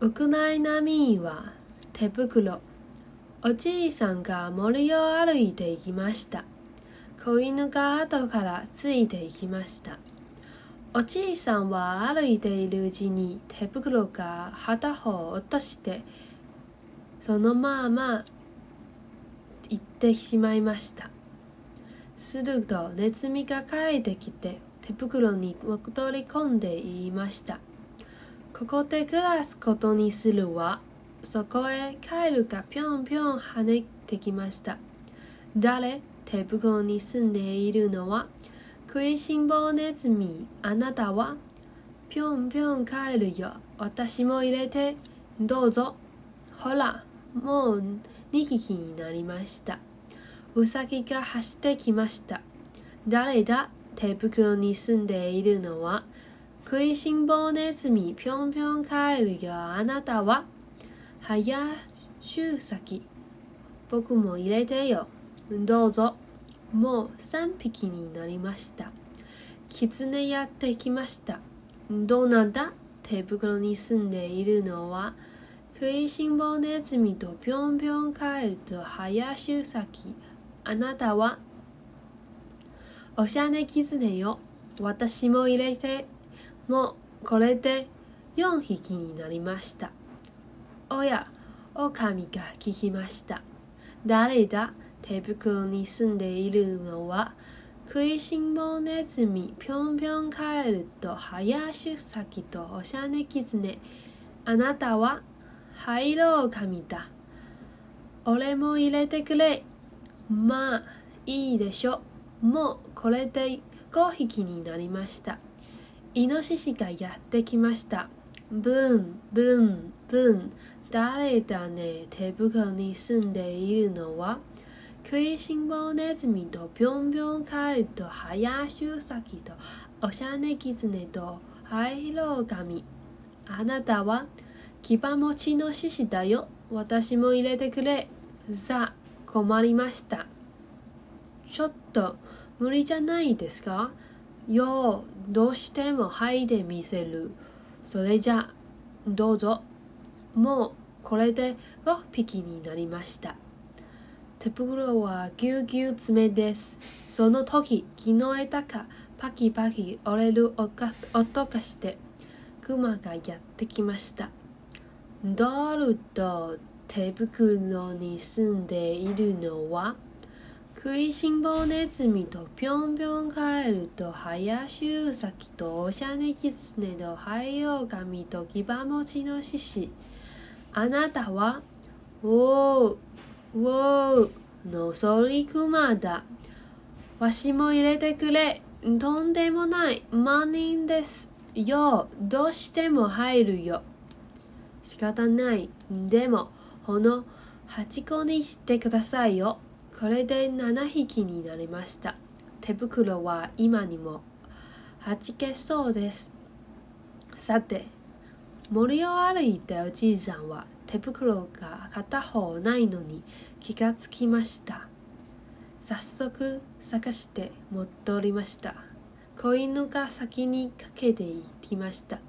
ウクライナ民は手袋。おじいさんが森を歩いていきました。子犬が後からついていきました。おじいさんは歩いているうちに手袋が片方落として、そのまま行ってしまいました。するとネズミが帰ってきて手袋に戻り込んで言いました。ここで暮らすことにするわ。そこへ帰るかぴょんぴょん跳ねてきました。誰？手袋に住んでいるのは？食いしん坊ネズミ。あなたは？ぴょんぴょん帰るよ。私も入れて。どうぞ。ほら、もう2匹になりました。うさぎが走ってきました。誰だ？手袋に住んでいるのは？食いしん坊ネズミぴょんぴょん帰るよ。あなたは早周先。僕も入れてよ。どうぞ。もう3匹になりました。狐やってきました。どうなんだ手袋に住んでいるのは食いしん坊ネズミとぴょんぴょん帰ると早周先。あなたは？おしゃれ狐よ。私も入れて。もうこれで4匹になりました。おや、狼が聞きました。誰だ？手袋に住んでいるのは食いしん坊ネズミぴょんぴょん帰ると早出先とおしゃれ狐。あなたは灰色狼だ。俺も入れてくれ。まあ、いいでしょ。もうこれで5匹になりました。イノシシがやってきました。ブン、ブン、ブン。誰だね？手袋に住んでいるのは？食いしん坊ネズミとぴょんぴょん帰ると早周先とおしゃれ狐と灰色髪。あなたは？牙持ちの獅子だよ。私も入れてくれ。さあ、困りました。ちょっと無理じゃないですか？よう、どうしてもはいでみせる。それじゃ、どうぞ。もうこれで5匹になりました。手袋はぎゅうぎゅう爪です。その時、木の枝がパキパキ折れる音がして、熊がやってきました。ドルと手袋に住んでいるのは？食いしん坊ネズミとぴょんぴょん帰ると早周先とおしゃれ狐と灰狼と牙持ちの獅子。あなたはおうおうのそりくまだ。わしも入れてくれ。とんでもない万人ですよ。どうしても入るよ。仕方ない。でもこの8個にしてくださいよ。これで7匹になりました。手袋は今にも弾けそうです。さて、森を歩いておじいさんは手袋が片方ないのに気がつきました。早速探して戻りました。子犬が先にかけていきました。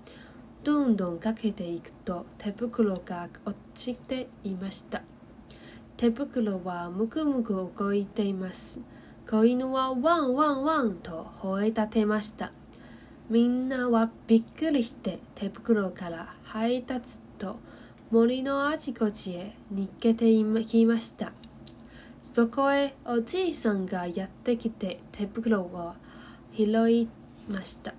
どんどんかけていくと手袋が落ちていました。手袋はむくむく動いています。子犬はワンワンワンと吠え立てました。みんなはびっくりして手袋から這い立つと森のあちこちへ逃げていきました。そこへおじいさんがやってきて手袋を拾いました。